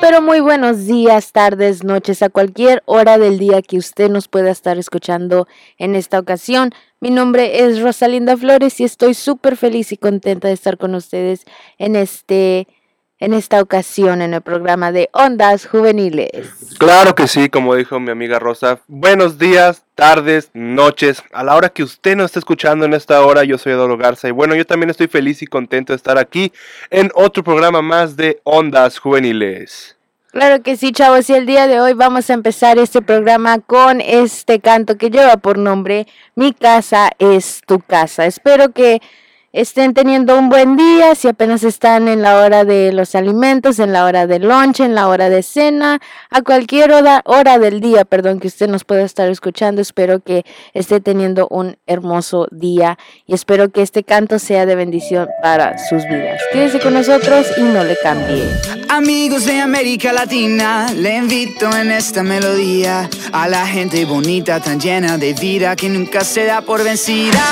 pero muy buenos días, tardes, noches, a cualquier hora del día que usted nos pueda estar escuchando en esta ocasión. Mi nombre es Rosalinda Flores y estoy súper feliz y contenta de estar con ustedes en este en esta ocasión en el programa de Ondas Juveniles. Claro que sí, como dijo mi amiga Rosa. Buenos días, tardes, noches. A la hora que usted nos esté escuchando en esta hora, yo soy Eduardo Garza y bueno, yo también estoy feliz y contento de estar aquí en otro programa más de Ondas Juveniles. Claro que sí, chavos, y el día de hoy vamos a empezar este programa con este canto que lleva por nombre Mi casa es tu casa. Espero que estén teniendo un buen día, si apenas están en la hora de los alimentos, en la hora de lunch, en la hora de cena, a cualquier hora, hora del día, perdón, que usted nos pueda estar escuchando. Espero que esté teniendo un hermoso día y espero que este canto sea de bendición para sus vidas. Quédese con nosotros y no le cambie. Amigos de América Latina, le invito en esta melodía a la gente bonita, tan llena de vida que nunca se da por vencida.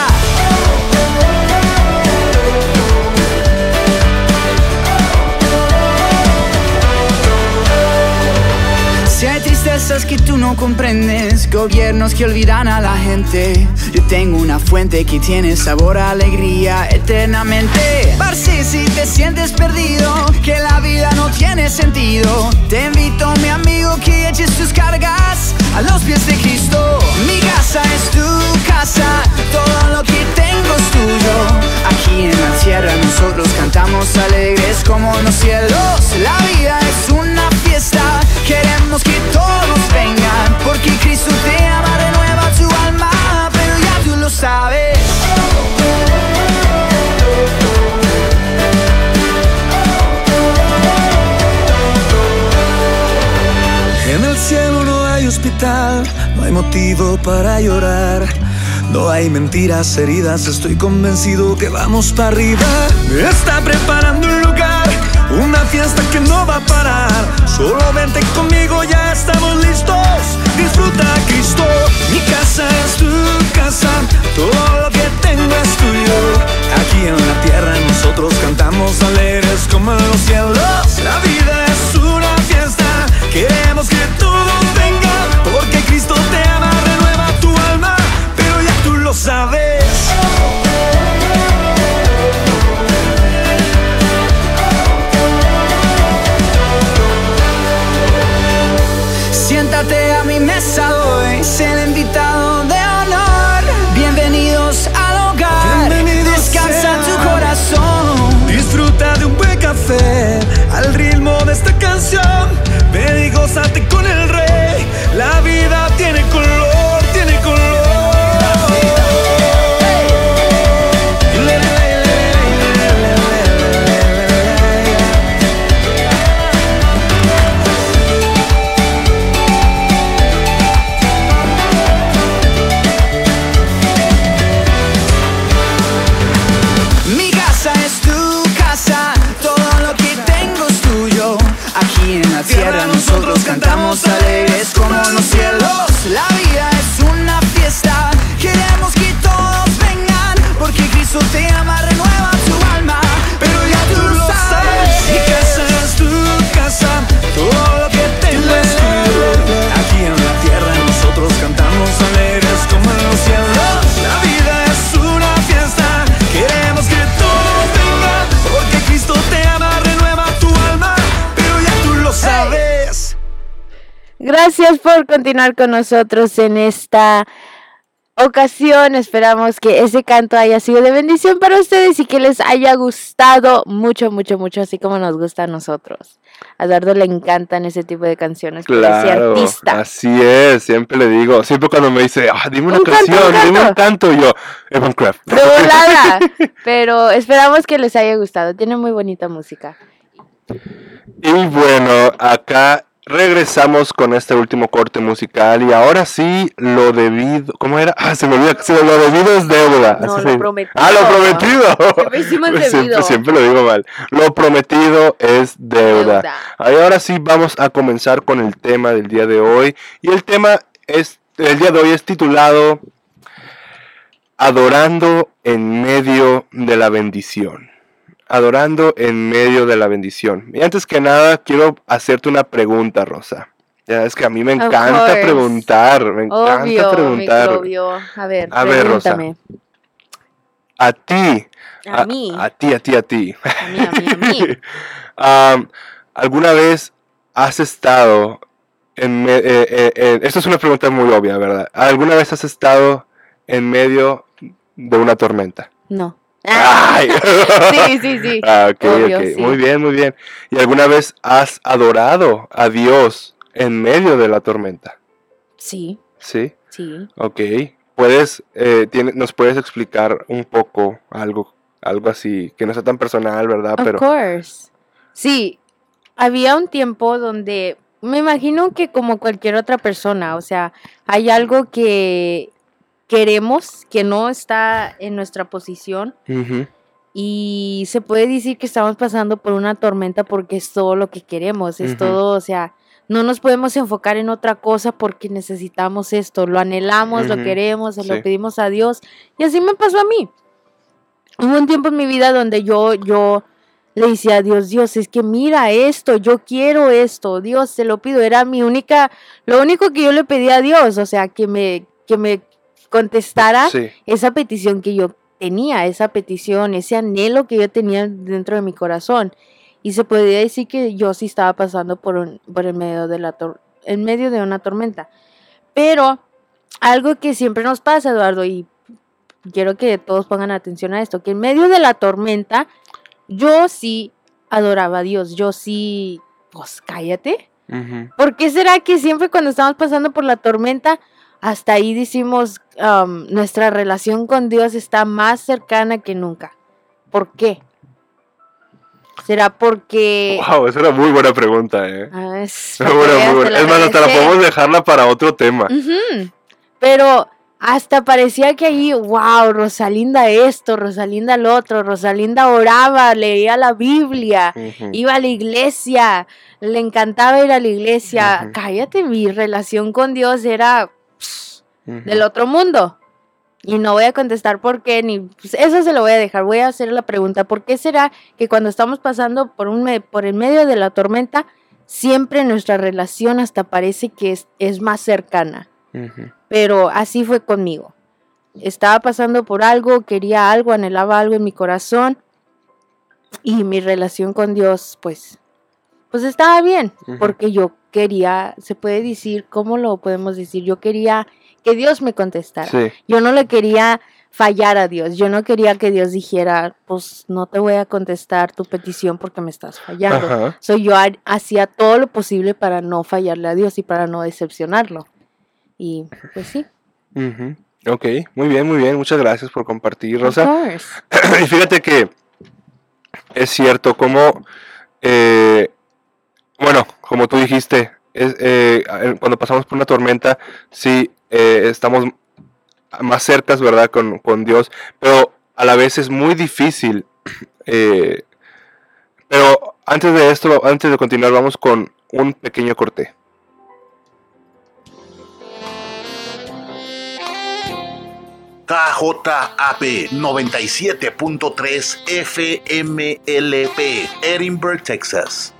Tristezas que tú no comprendes, gobiernos que olvidan a la gente, yo tengo una fuente que tiene sabor a alegría eternamente. Parce, si te sientes perdido, que la vida no tiene sentido, te invito, mi amigo, que eches tus cargas a los pies de Cristo. Mi casa es tu casa, todo lo que tengo es tuyo. Aquí en la tierra nosotros cantamos alegres como los cielos. La vida es una fiesta, queremos que todos vengan, porque Cristo te ama, renueva tu alma, pero ya tú lo sabes. En el cielo no hay hospital, no hay motivo para llorar. No hay mentiras heridas, estoy convencido que vamos para arriba. Está preparando lugar, una fiesta que no va a parar. Solo vente conmigo, ya estamos listos. Disfruta Cristo, mi casa es tu casa, todo lo que tengo es tuyo. Aquí en la tierra nosotros cantamos alegres como en los cielos. La vida es una fiesta, queremos que todos Siéntate a mi mesa hoy, sé el invitado de honor. Bienvenidos al hogar, Bienvenidos descansa tu corazón. Disfruta de un buen café al ritmo de esta canción. Ven y gózate con el rey. La Gracias por continuar con nosotros en esta ocasión. Esperamos que ese canto haya sido de bendición para ustedes y que les haya gustado mucho, mucho, mucho, así como nos gusta a nosotros. A Eduardo le encantan ese tipo de canciones. Claro, artista. así es, siempre le digo, siempre cuando me dice, ah, dime una Un canto, canción, dime un canto. canto, y yo, Evan Craft. De volada. Pero esperamos que les haya gustado. Tiene muy bonita música. Y bueno, acá regresamos con este último corte musical y ahora sí, lo debido, ¿cómo era? Ah, se me olvidó, se- lo debido es deuda. No, así lo prometido. Ah, lo prometido. Siempre hicimos Siempre-. Siempre, lo digo mal. Lo prometido es deuda. Deuda. Ahí ahora sí vamos a comenzar con el tema del día de hoy y el tema es el día de hoy es titulado Adorando en medio de la bendición. Adorando en medio de la bendición. Y antes que nada, quiero hacerte una pregunta, Rosa. Ya es que a mí me encanta preguntar, me encanta Obvio, preguntar. A ver, A ver, Rosa. A ti, A mí. a ti, a ti, a ti. A mí, a mí, a mí. ¿Alguna vez has estado en... me- eh, eh, eh, esto es una pregunta muy obvia, ¿verdad? ¿Alguna vez has estado en medio de una tormenta? No. ¡Ay! Sí, sí, sí. Ah, ok, Obvio, ok. sí. Muy bien, muy bien. ¿Y alguna vez has adorado a Dios en medio de la tormenta? Sí, Sí, sí. ok. ¿Puedes, eh, tiene- nos puedes explicar un poco algo, algo así, que no sea tan personal, ¿verdad? Of Pero, course. Sí, había un tiempo donde me imagino que como cualquier otra persona, o sea, hay algo que queremos que no está en nuestra posición Ujú, y se puede decir que estamos pasando por una tormenta porque es todo lo que queremos, es Ujú. todo, o sea, no nos podemos enfocar en otra cosa porque necesitamos esto, lo anhelamos, lo Ujú, queremos, se sí. lo pedimos a Dios y así me pasó a mí. Hubo un tiempo en mi vida donde yo, yo le decía a Dios, Dios, es que mira esto, yo quiero esto, Dios, te lo pido, era mi única, lo único que yo le pedía a Dios, o sea, que me, que me contestara sí. esa petición que yo tenía, esa petición, ese anhelo que yo tenía dentro de mi corazón. Y se podría decir que yo sí estaba pasando por, un, por el medio de la tor- en medio de una tormenta. Pero algo que siempre nos pasa, Eduardo, y quiero que todos pongan atención a esto, que en medio de la tormenta yo sí adoraba a Dios, yo sí, pues cállate. Ujú. ¿Por qué será que siempre cuando estamos pasando por la tormenta, hasta ahí decimos, um, nuestra relación con Dios está más cercana que nunca? ¿Por qué? ¿Será porque... Wow, esa era muy buena pregunta, ¿eh? Ah, es, Muy buena, muy buena. Es más, hasta la podemos dejarla para otro tema. Pero hasta parecía que ahí, wow, Rosalinda esto, Rosalinda lo otro, Rosalinda oraba, leía la Biblia, iba a la iglesia, le encantaba ir a la iglesia. Cállate, mi relación con Dios era Del otro mundo. Y no voy a contestar por qué, ni pues, eso se lo voy a dejar. Voy a hacer la pregunta, ¿por qué será que cuando estamos pasando por, un por el medio de la tormenta, siempre nuestra relación hasta parece que es, es más cercana? Pero así fue conmigo. Estaba pasando por algo, quería algo, anhelaba algo en mi corazón y mi relación con Dios, pues, pues estaba bien, porque yo quería, se puede decir, ¿cómo lo podemos decir? Yo quería que Dios me contestara. Sí. Yo no le quería fallar a Dios. Yo no quería que Dios dijera, pues no te voy a contestar tu petición porque me estás fallando. Ajá. So, yo ha- hacía todo lo posible para no fallarle a Dios y para no decepcionarlo. Y pues sí. Ujú. Ok, muy bien, muy bien. Muchas gracias por compartir, Rosa. y fíjate que es cierto, como, eh, bueno, como tú dijiste, es, eh, cuando pasamos por una tormenta, sí, eh, estamos más cercas, ¿verdad?, con, con Dios, pero a la vez es muy difícil. eh, pero antes de esto, antes de continuar, vamos con un pequeño corte. KJAP 97.3 FMLP, Edinburgh, Texas.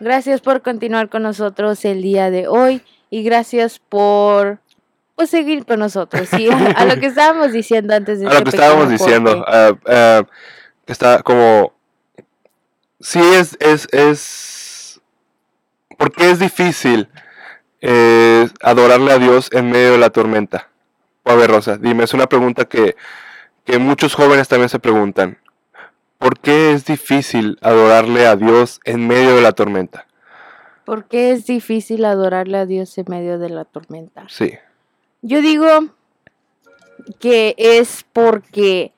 Gracias por continuar con nosotros el día de hoy y gracias por pues, seguir con nosotros. Sí, a, lo que estábamos diciendo antes de a lo este que estábamos diciendo, que está como, sí es, es, es, ¿por qué es difícil eh, adorarle a Dios en medio de la tormenta? A ver, Rosa, dime, es una pregunta que, que muchos jóvenes también se preguntan. ¿Por qué es difícil adorarle a Dios en medio de la tormenta? ¿Por qué es difícil adorarle a Dios en medio de la tormenta? Sí. Yo digo que es porque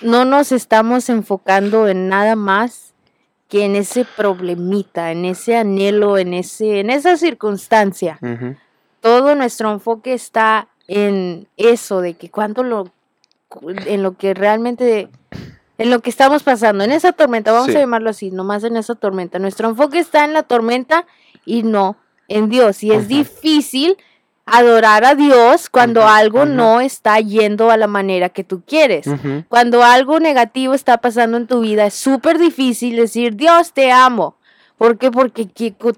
no nos estamos enfocando en nada más que en ese problemita, en ese anhelo, en ese, en esa circunstancia. Todo nuestro enfoque está en eso, de que cuando lo, en lo que realmente, en lo que estamos pasando, en esa tormenta, vamos Sí. a llamarlo así, nomás en esa tormenta. Nuestro enfoque está en la tormenta y no en Dios. Y es Ujú. difícil adorar a Dios cuando algo no está yendo a la manera que tú quieres. Cuando algo negativo está pasando en tu vida, es súper difícil decir, Dios te amo. ¿Por qué? Porque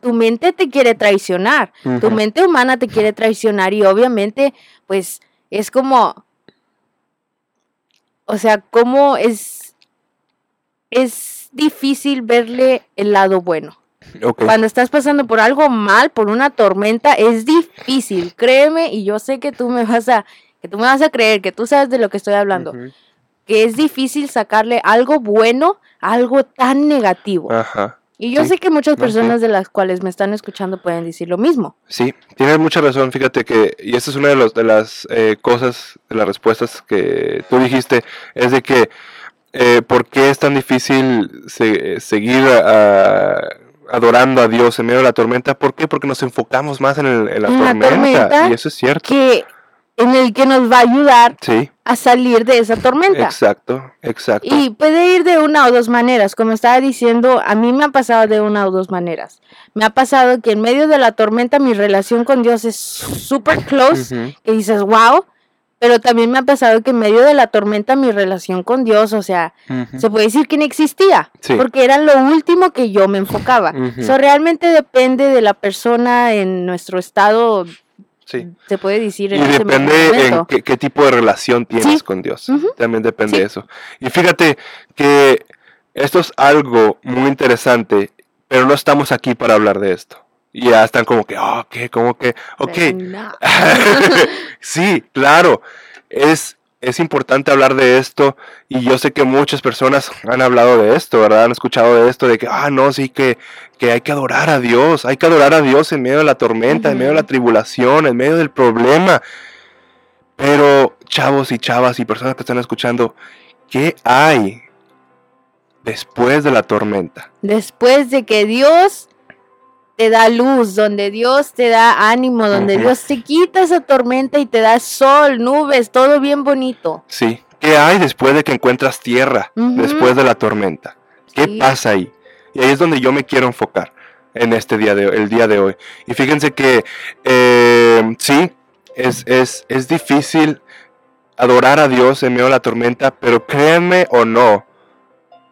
tu mente te quiere traicionar. Tu mente humana te quiere traicionar y obviamente, pues, es como, o sea, como es, es difícil verle el lado bueno. Cuando estás pasando por algo mal, por una tormenta, es difícil, créeme, y yo sé que tú me vas a, que tú me vas a creer, que tú sabes de lo que estoy hablando, que es difícil sacarle algo bueno a algo tan negativo. Ajá. Y yo sí. sé que muchas No, sí. personas de las cuales me están escuchando pueden decir lo mismo. Sí, tienes mucha razón. Fíjate que, y esta es una de, los, de las eh, cosas, de las respuestas que tú dijiste, es de que, eh, ¿por qué es tan difícil se- seguir a- adorando a Dios en medio de la tormenta? ¿Por qué? Porque nos enfocamos más en, el- en la, En la tormenta, tormenta, Y eso es cierto. Que en el que nos va a ayudar Sí, a salir de esa tormenta. exacto, exacto. Y puede ir de una o dos maneras. Como estaba diciendo, a mí me ha pasado de una o dos maneras. Me ha pasado que en medio de la tormenta mi relación con Dios es súper close, Ujú. que dices, wow. Pero también me ha pasado que en medio de la tormenta mi relación con Dios, o sea, se puede decir que no existía, Sí. porque era lo último que yo me enfocaba. Eso realmente depende de la persona en nuestro estado, Sí. se puede decir Y en ese depende en qué, qué tipo de relación tienes Sí. con Dios. También depende Sí. de eso. Y fíjate que esto es algo muy interesante, pero no estamos aquí para hablar de esto. Y ya están como que, oh, ¿qué? ¿Cómo que? Ok. No. sí, claro. Es, es importante hablar de esto. Y yo sé que muchas personas han hablado de esto, ¿verdad? Han escuchado de esto, de que, ah, no, sí, que, que hay que adorar a Dios. Hay que adorar a Dios en medio de la tormenta, en medio de la tribulación, en medio del problema. Pero, chavos y chavas y personas que están escuchando, ¿qué hay después de la tormenta? Después de que Dios te da luz, donde Dios te da ánimo, donde. Dios te quita esa tormenta y te da sol, nubes, todo bien bonito. Sí. ¿Qué hay después de que encuentras tierra? Después de la tormenta. ¿Qué Sí. pasa ahí? Y ahí es donde yo me quiero enfocar en este día de el día de hoy. Y fíjense que eh, sí, es, es, es difícil adorar a Dios en medio de la tormenta, pero créanme o no,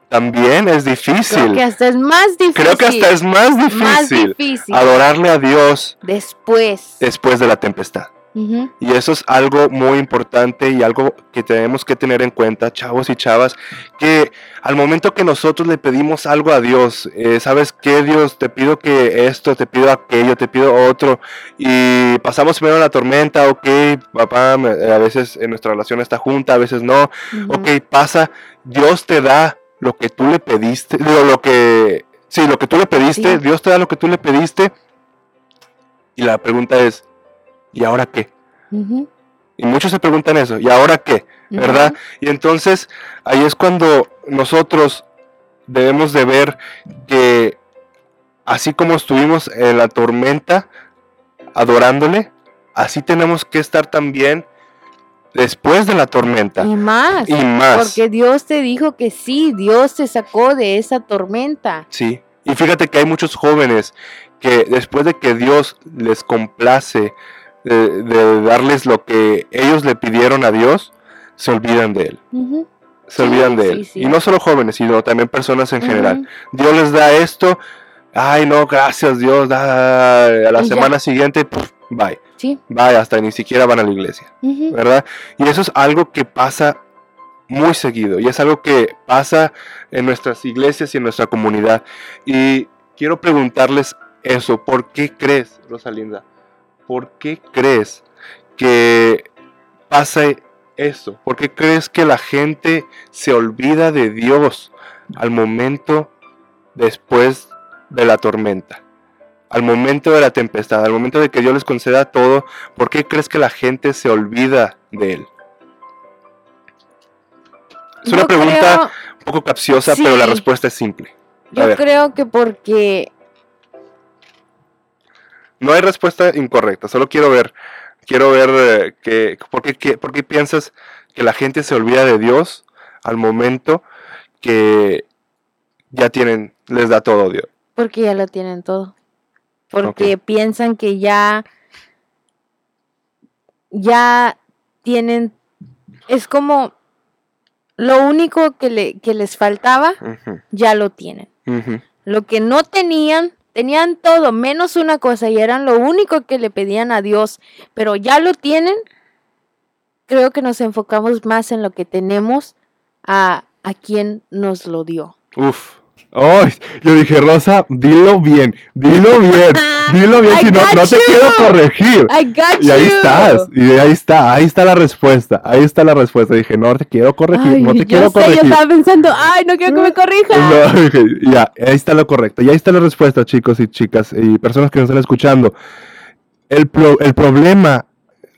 también es difícil. Creo que hasta es más difícil. Creo que hasta es más más difícil adorarle a Dios Después. después de la tempestad. Y eso es algo muy importante y algo que tenemos que tener en cuenta, chavos y chavas, que al momento que nosotros le pedimos algo a Dios, eh, ¿sabes qué Dios? Te pido que esto, te pido aquello, te pido otro, y pasamos primero la tormenta, ok, papá, a veces en nuestra relación está junta, a veces no, ok, pasa, Dios te da lo que tú le pediste, digo, lo que, sí, lo que tú le pediste, Sí. Dios te da lo que tú le pediste, y la pregunta es, ¿y ahora qué? Y muchos se preguntan eso, ¿y ahora qué? ¿Verdad? Y entonces ahí es cuando nosotros debemos de ver que así como estuvimos en la tormenta adorándole, así tenemos que estar también después de la tormenta Y más. y más. Porque Dios te dijo que sí, Dios te sacó de esa tormenta. Sí. Y fíjate que hay muchos jóvenes que después de que Dios les complace de, de darles lo que ellos le pidieron a Dios, se olvidan de él. Se Sí, olvidan de él. sí. Y no solo jóvenes, sino también personas en general. Dios les da esto. Ay, no, gracias Dios. da- a la Y ya. semana siguiente, bye. Sí. Bye, hasta ni siquiera van a la iglesia. ¿Verdad? Y eso es algo que pasa muy seguido. Y es algo que pasa en nuestras iglesias y en nuestra comunidad. Y quiero preguntarles eso. ¿Por qué crees, Rosalinda? ¿Por qué crees que pasa eso? ¿Por qué crees que la gente se olvida de Dios al momento después de la tormenta? Al momento de la tempestad, al momento de que Dios les conceda todo, ¿por qué crees que la gente se olvida de Él? Es una Yo pregunta creo- un poco capciosa, pero la respuesta es simple. A Yo ver. creo que porque No hay respuesta incorrecta, solo quiero ver, quiero ver eh, que, ¿por, qué, qué- por qué piensas que la gente se olvida de Dios al momento que ya tienen, les da todo Dios. porque ya lo tienen todo. Porque piensan que ya ya tienen, es como lo único que, le, que les faltaba, ya lo tienen. Lo que no tenían, tenían todo, menos una cosa, y eran lo único que le pedían a Dios, pero ya lo tienen. Creo que nos enfocamos más en lo que tenemos a, a quien nos lo dio. Uf. Ay, yo dije, Rosa, dilo bien, dilo bien, dilo bien, si no, no te quiero corregir. I got Y ahí you. estás, y ahí está, ahí está la respuesta, ahí está la respuesta. Dije, no te quiero corregir, Ay, no te quiero sé, corregir. yo estaba pensando, ay, no quiero que me corrija. No, dije, ya, ahí está lo correcto. Y ahí está la respuesta, chicos y chicas y personas que nos están escuchando. El, pro- el problema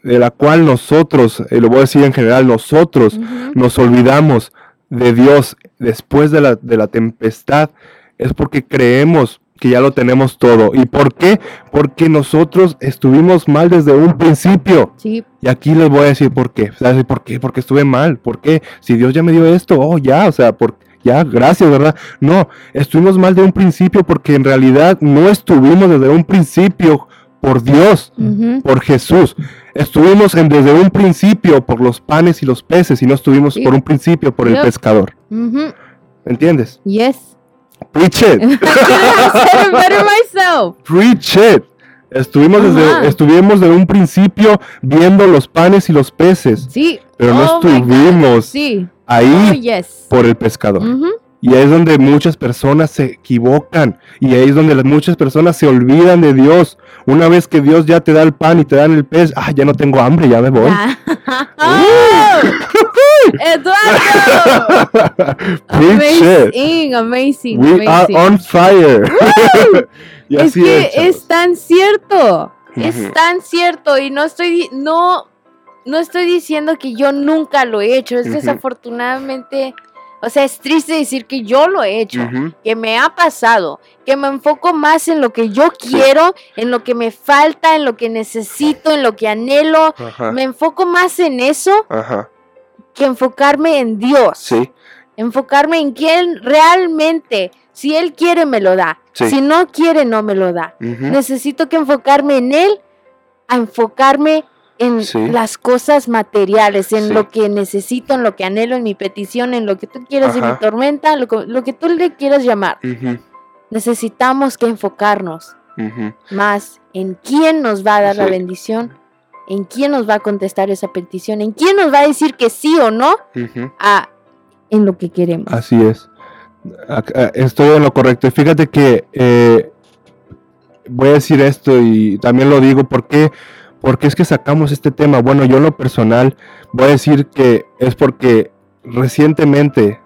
de la cual nosotros, y lo voy a decir en general, nosotros nos olvidamos de Dios después de la, de la tempestad es porque creemos que ya lo tenemos todo. ¿Y por qué? Porque nosotros estuvimos mal desde un principio. Sí, Y aquí les voy a decir por qué. ¿Sabes por qué? Porque estuve mal. ¿Por qué? Si Dios ya me dio esto, oh, ya, o sea, por, ya, gracias, ¿verdad? No, estuvimos mal de un principio porque en realidad no estuvimos desde un principio por Dios, por Jesús. Estuvimos en, desde un principio por los panes y los peces y no estuvimos Sí. por un principio por el pescador. ujú. ¿Entiendes? Yes. Preach it. Myself. Preach it. Estuvimos desde, estuvimos desde un principio viendo los panes y los peces, Sí. pero no Oh estuvimos Sí. ahí Oh, yes. por el pescador. Ujú. Y ahí es donde muchas personas se equivocan. Y ahí es donde las muchas personas se olvidan de Dios. Una vez que Dios ya te da el pan y te dan el pez, ah, ya no tengo hambre, ya me voy. Eduardo. It. Amazing, amazing, We are amazing. on fire. y es así que es, es tan cierto. Es tan cierto y no estoy no no estoy diciendo que yo nunca lo he hecho, es desafortunadamente, o sea, es triste decir que yo lo he hecho, que me ha pasado, que me enfoco más en lo que yo quiero, en lo que me falta, en lo que necesito, en lo que anhelo, Ajá. me enfoco más en eso Ajá. que enfocarme en Dios Sí. enfocarme en quién realmente, si Él quiere, me lo da. Sí. Si no quiere, no me lo da. Necesito que enfocarme en Él, a enfocarme en Sí. las cosas materiales, en Sí. lo que necesito, en lo que anhelo, en mi petición, en lo que tú quieras, en mi Ajá. tormenta, lo, que- lo que tú le quieras llamar. Necesitamos que enfocarnos más en quién nos va a dar la bendición, en quién nos va a contestar esa petición, en quién nos va a decir que sí o no a en lo que queremos. Así es. Estoy en lo correcto. Fíjate que eh, voy a decir esto y también lo digo porque porque es que sacamos este tema. Bueno, yo en lo personal voy a decir que es porque recientemente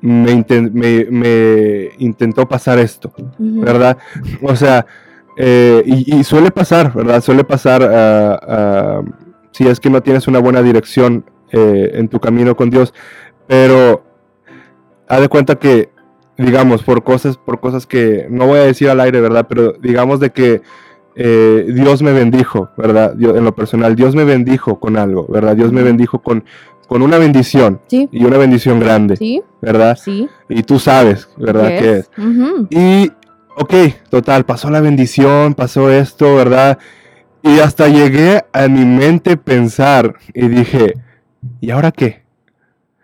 me, inten- me- me intentó pasar esto. ¿verdad? O sea, eh, y, y suele pasar, ¿verdad? Suele pasar si es que no tienes una buena dirección eh, en tu camino con Dios, pero haz de cuenta que, digamos, por cosas, por cosas que no voy a decir al aire, ¿verdad? Pero digamos de que eh, Dios me bendijo, ¿verdad? Yo- en lo personal, Dios me bendijo con algo, ¿verdad? Dios me bendijo con, con una bendición Sí, y una bendición grande, sí, ¿verdad? sí. Y tú sabes, ¿verdad? Yes. Que es. Y, ok, total, pasó la bendición, pasó esto, ¿verdad? Y hasta llegué a mi mente pensar y dije, ¿y ahora qué?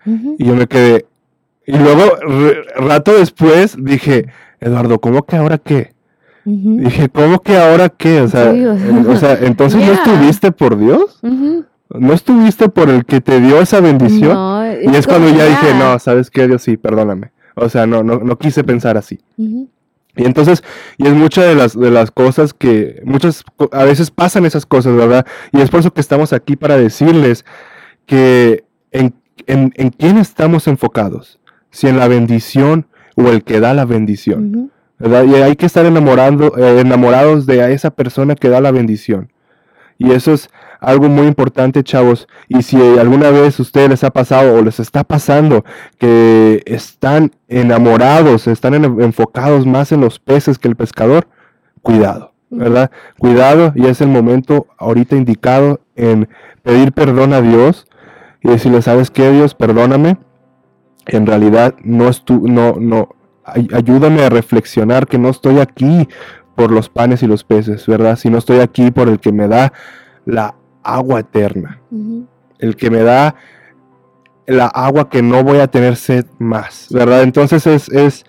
Y yo me quedé. Y luego, rato después, dije, Eduardo, ¿cómo que ahora qué? Dije, ¿cómo que ahora qué? O sea, Sí, o sea, entonces no estuviste por Dios, no estuviste por el que te dio esa bendición. No, y es cuando ya dije, no, ¿sabes qué? Dios sí, perdóname. O sea, no, no, no quise pensar así. Y entonces, y es muchas de las, de las cosas que, muchas, a veces pasan esas cosas, ¿verdad? Y es por eso que estamos aquí para decirles que en, en, en quién estamos enfocados, si en la bendición o el que da la bendición. Y hay que estar enamorando, eh, enamorados de esa persona que da la bendición. Y eso es algo muy importante, chavos. Y si alguna vez a ustedes les ha pasado o les está pasando que están enamorados, están en- enfocados más en los peces que el pescador, cuidado, ¿verdad? Cuidado y es el momento ahorita indicado en pedir perdón a Dios y decirle, ¿sabes qué, Dios? Perdóname. En realidad no estu no, no, ay- ayúdame a reflexionar que no estoy aquí por los panes y los peces, ¿verdad? Si no estoy aquí por el que me da la agua eterna, el que me da la agua que no voy a tener sed más, ¿verdad? Entonces es, es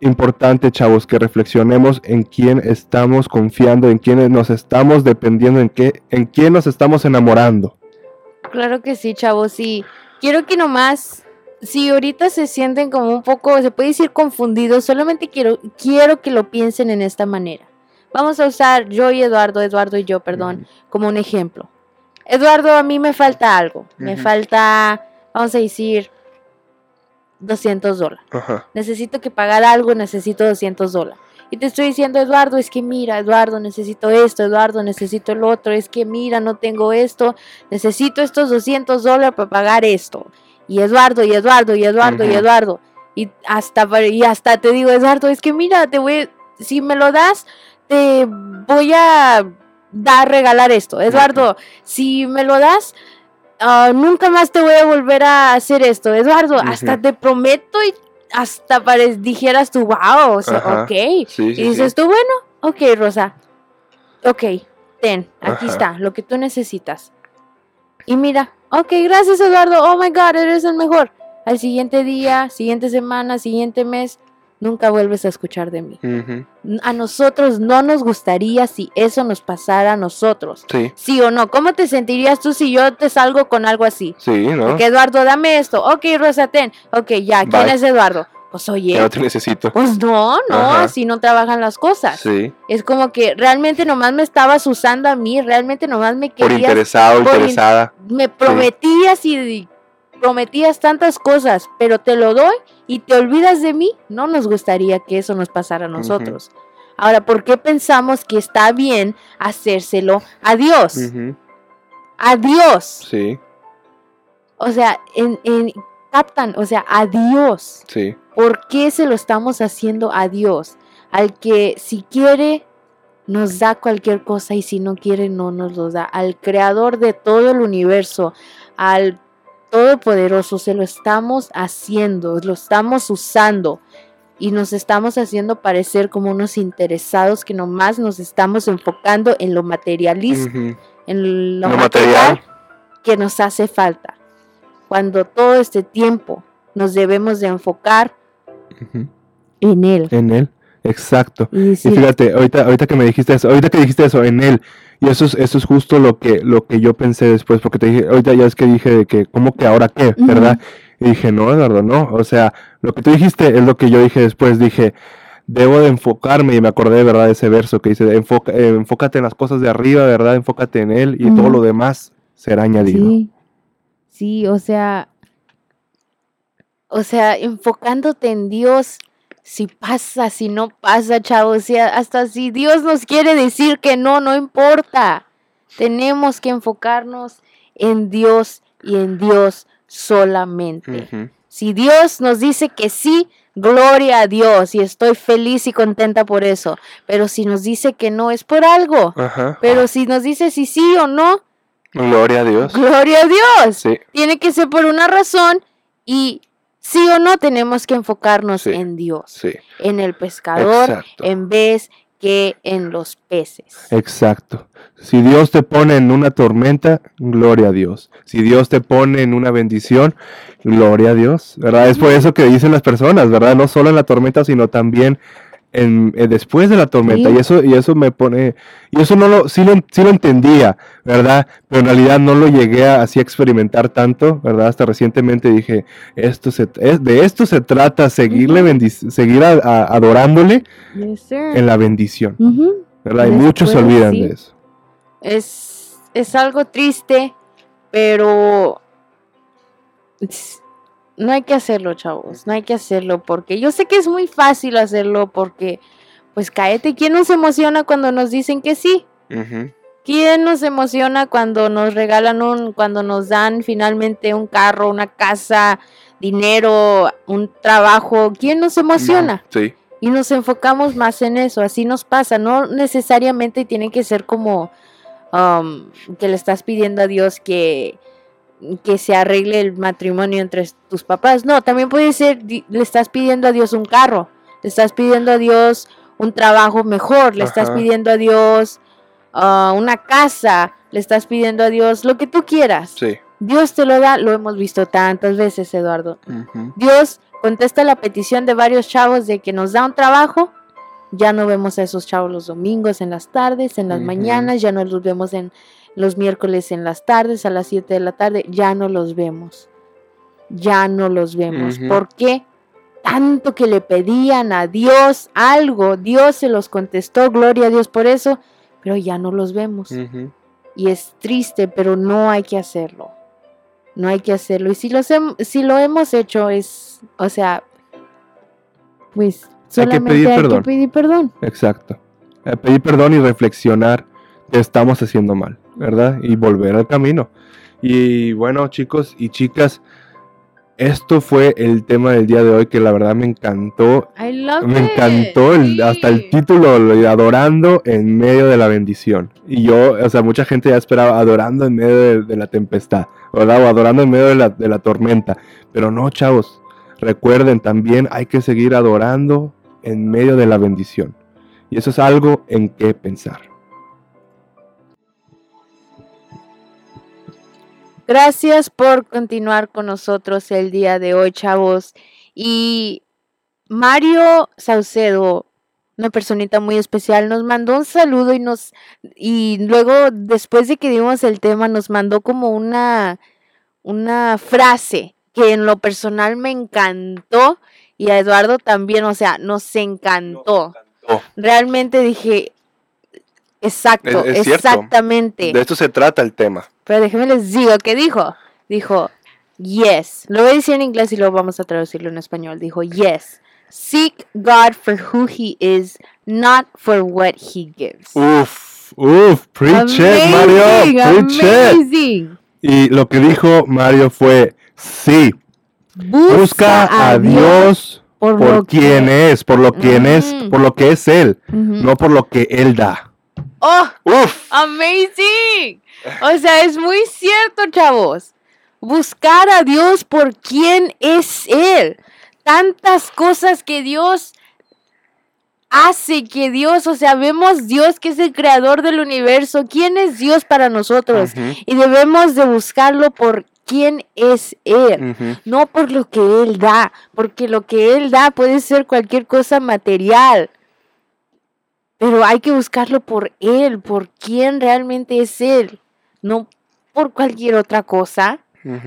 importante, chavos, que reflexionemos en quién estamos confiando, en quién nos estamos dependiendo, en, qué, en quién nos estamos enamorando. Claro que sí, chavos, sí. Quiero que nomás, si ahorita se sienten como un poco, se puede decir confundidos, solamente quiero, quiero que lo piensen en esta manera. Vamos a usar yo y Eduardo, Eduardo y yo, perdón, como un ejemplo. Eduardo, a mí me falta algo. Me falta, vamos a decir, 200 dólares. Necesito que pagar algo, necesito 200 dólares. Y te estoy diciendo, Eduardo, es que mira, Eduardo, necesito esto, Eduardo, necesito el otro, es que mira, no tengo esto, necesito estos 200 dólares para pagar esto. Y Eduardo, y Eduardo, y Eduardo, y. Eduardo. Y hasta, y hasta te digo, Eduardo, es que mira, te voy, si me lo das, te voy a dar, regalar esto. Eduardo, si me lo das, ah, nunca más te voy a volver a hacer esto. Eduardo, hasta te prometo y hasta dijeras tú, wow, o sea, ok. Sí, sí, y dices sí. tú, bueno, ok, Rosa. Ok, ten, aquí está, lo que tú necesitas. Y mira, ok, gracias Eduardo, oh my god, eres el mejor. Al siguiente día, siguiente semana, siguiente mes, nunca vuelves a escuchar de mí. A nosotros no nos gustaría si eso nos pasara a nosotros. Sí, ¿Sí o no? ¿Cómo te sentirías tú si yo te salgo con algo así? sí, ¿no? Que Eduardo, dame esto. Ok, Rosa, ten. Ok, ya, ¿quién Bye. es Eduardo? Pues oye, Ya no te necesito. pues no, no, Ajá. así no trabajan las cosas. Sí, Es como que realmente nomás me estabas usando a mí, realmente nomás me por querías, interesado, por in- interesada. me prometías y prometías tantas cosas, pero te lo doy y te olvidas de mí. No nos gustaría que eso nos pasara a nosotros. Ahora, ¿por qué pensamos que está bien hacérselo a Dios? Ujú. A Dios. Sí, O sea, en, en- captan, o sea, a Dios. sí. ¿Por qué se lo estamos haciendo a Dios? Al que si quiere nos da cualquier cosa y si no quiere no nos lo da. Al creador de todo el universo, al todopoderoso, se lo estamos haciendo, lo estamos usando y nos estamos haciendo parecer como unos interesados que nomás nos estamos enfocando en lo materialista, en lo, Lo material, material. que nos hace falta. Cuando todo este tiempo nos debemos de enfocar En él. En él, exacto. Y fíjate, ahorita, ahorita que me dijiste eso, ahorita que dijiste eso, en él, y eso es, eso es justo lo que, lo que yo pensé después, porque te dije, ahorita ya es que dije de que, ¿cómo que ahora qué? ¿Verdad? Y dije, no, Eduardo, no. O sea, lo que tú dijiste es lo que yo dije después, dije, debo de enfocarme, y me acordé, ¿verdad? De ese verso que dice, enfoca, eh, enfócate en las cosas de arriba, ¿verdad? Enfócate en él, y todo lo demás será añadido. sí, sí, o sea, o sea, enfocándote en Dios, si pasa, si no pasa, chavo, o sea, hasta si Dios nos quiere decir que no, no importa. Tenemos que enfocarnos en Dios y en Dios solamente. Si Dios nos dice que sí, gloria a Dios y estoy feliz y contenta por eso. Pero si nos dice que no, es por algo. Ajá. Pero si nos dice si sí o no, Gloria a Dios. gloria a Dios. Sí, Tiene que ser por una razón y sí o no tenemos que enfocarnos Sí. en Dios, sí, en el pescador, Exacto. en vez que en los peces. exacto. Si Dios te pone en una tormenta, gloria a Dios. Si Dios te pone en una bendición, gloria a Dios. ¿Verdad? Es por eso que dicen las personas, ¿verdad? No solo en la tormenta, sino también en, eh, después de la tormenta. Sí. Y eso, y eso me pone, y eso no lo, sí lo, sí lo entendía, ¿verdad? Pero en realidad no lo llegué a así a experimentar tanto, ¿verdad? Hasta recientemente dije, esto se, es- de esto se trata, seguirle bendic- seguir a- a- adorándole Yes, en la bendición. ¿verdad? Y muchos se olvidan de eso. es, es algo triste, pero es- no hay que hacerlo, chavos, no hay que hacerlo porque yo sé que es muy fácil hacerlo porque, pues cáete, ¿quién nos emociona cuando nos dicen que sí? ¿Quién nos emociona cuando nos regalan un, cuando nos dan finalmente un carro, una casa, dinero, un trabajo? ¿Quién nos emociona? Sí, y nos enfocamos más en eso, así nos pasa, no necesariamente tiene que ser como um, que le estás pidiendo a Dios que, que se arregle el matrimonio entre tus papás, no, también puede ser, le estás pidiendo a Dios un carro, le estás pidiendo a Dios un trabajo mejor, le estás pidiendo a Dios ah, una casa, le estás pidiendo a Dios lo que tú quieras. Sí. Dios te lo da, lo hemos visto tantas veces, Eduardo. Dios contesta la petición de varios chavos de que nos da un trabajo. Ya no vemos a esos chavos los domingos en las tardes, en las mañanas, ya no los vemos en los miércoles en las tardes, a las 7 de la tarde, ya no los vemos. Ya no los vemos. ¿Por qué? Tanto que le pedían a Dios algo, Dios se los contestó, gloria a Dios por eso, pero ya no los vemos. Y es triste, pero no hay que hacerlo. No hay que hacerlo. Y si, los hem- si lo hemos hecho, es, o sea, pues Hay que solamente pedir hay perdón. que pedir perdón. Exacto. Eh, pedir perdón y reflexionar que estamos haciendo mal, ¿verdad? Y volver al camino. Y bueno, chicos y chicas, esto fue el tema del día de hoy que la verdad me encantó. I love Me it. encantó el- Sí. hasta el título, adorando en medio de la bendición. Y yo, o sea, mucha gente ya esperaba adorando en medio de, de la tempestad, ¿verdad? O adorando en medio de la, de la tormenta. Pero no, chavos, recuerden también hay que seguir adorando en medio de la bendición. Y eso es algo en qué pensar. Gracias por continuar con nosotros el día de hoy, chavos. Y Mario Saucedo, una personita muy especial, nos mandó un saludo y nos y luego después de que dimos el tema nos mandó como una una frase que en lo personal me encantó y a Eduardo también, o sea, nos encantó. Realmente dije exacto, Es- es cierto. exactamente. De esto se trata el tema. Pero déjenme les digo, ¿qué dijo? Dijo, yes. Lo voy a decir en inglés y luego vamos a traducirlo en español. Dijo, yes. Seek God for who He is, not for what He gives. Uf, uf, preach it, Mario, preach it. amazing. Y lo que dijo Mario fue, sí, busca a Dios por, quien es, por lo quien es, Mm. por lo que es Él, no por lo que Él da. ¡Oh! Uf, Amazing. O sea, es muy cierto, chavos. Buscar a Dios por quién es Él. Tantas cosas que Dios hace, que Dios, o sea, vemos Dios que es el creador del universo. ¿Quién es Dios para nosotros? Y debemos de buscarlo por quién es Él. No por lo que Él da, porque lo que Él da puede ser cualquier cosa material. Pero hay que buscarlo por Él, por quién realmente es Él, no por cualquier otra cosa.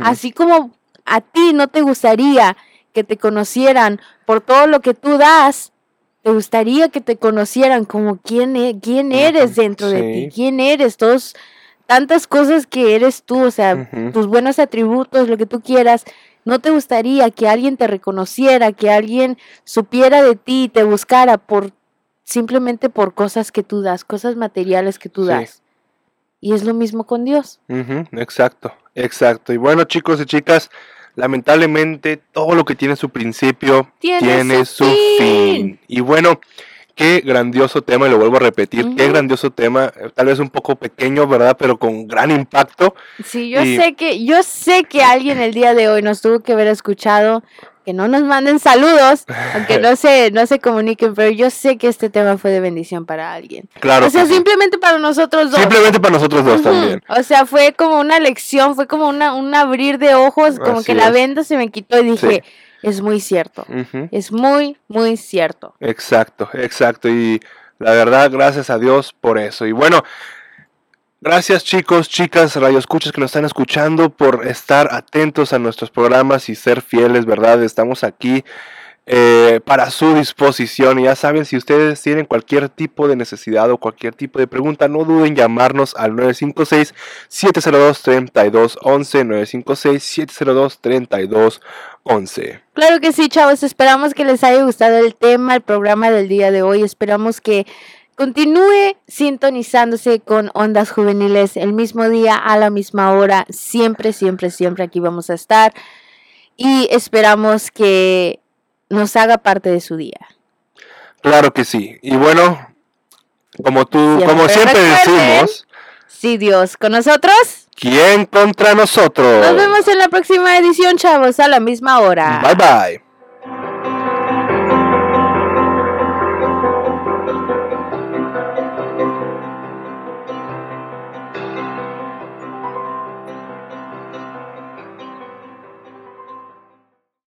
Así como a ti no te gustaría que te conocieran por todo lo que tú das, te gustaría que te conocieran como quién, e- quién eres dentro de ti, quién eres, todos, tantas cosas que eres tú, o sea, tus buenos atributos, lo que tú quieras. ¿No te gustaría que alguien te reconociera, que alguien supiera de ti y te buscara por simplemente por cosas que tú das, cosas materiales que tú Sí. das? Y es lo mismo con Dios. Exacto, exacto. Y bueno, chicos y chicas, lamentablemente todo lo que tiene su principio Tiene tiene, su fin. fin. Y bueno, qué grandioso tema, y lo vuelvo a repetir, qué grandioso tema, eh, tal vez un poco pequeño, ¿verdad? Pero con gran impacto. Sí, yo Y- sé que, yo sé que alguien el día de hoy nos tuvo que haber escuchado, que no nos manden saludos, aunque no se, no se comuniquen, pero yo sé que este tema fue de bendición para alguien. Claro. o sea, sí. simplemente para nosotros dos. Simplemente para nosotros dos también. O sea, fue como una lección, fue como una, un abrir de ojos, como Así que la venda se me quitó y dije, Sí. es muy cierto, es muy, muy cierto. Exacto, exacto. Y la verdad, gracias a Dios por eso. Y bueno, gracias chicos, chicas, radioescuchas que nos están escuchando por estar atentos a nuestros programas y ser fieles, ¿verdad? Estamos aquí eh, para su disposición. Y ya saben, si ustedes tienen cualquier tipo de necesidad o cualquier tipo de pregunta, no duden en llamarnos al 956-702-3211. 956-702-3211. Claro que sí, chavos, esperamos que les haya gustado el tema, el programa del día de hoy, esperamos que continúe sintonizándose con Ondas Juveniles el mismo día, a la misma hora, siempre, siempre, siempre aquí vamos a estar y esperamos que nos haga parte de su día. Claro que sí. Y bueno, como tú, Siempre como siempre decimos, Sí, Dios, con nosotros. ¿quién contra nosotros? Nos vemos en la próxima edición, chavos, a la misma hora. Bye bye.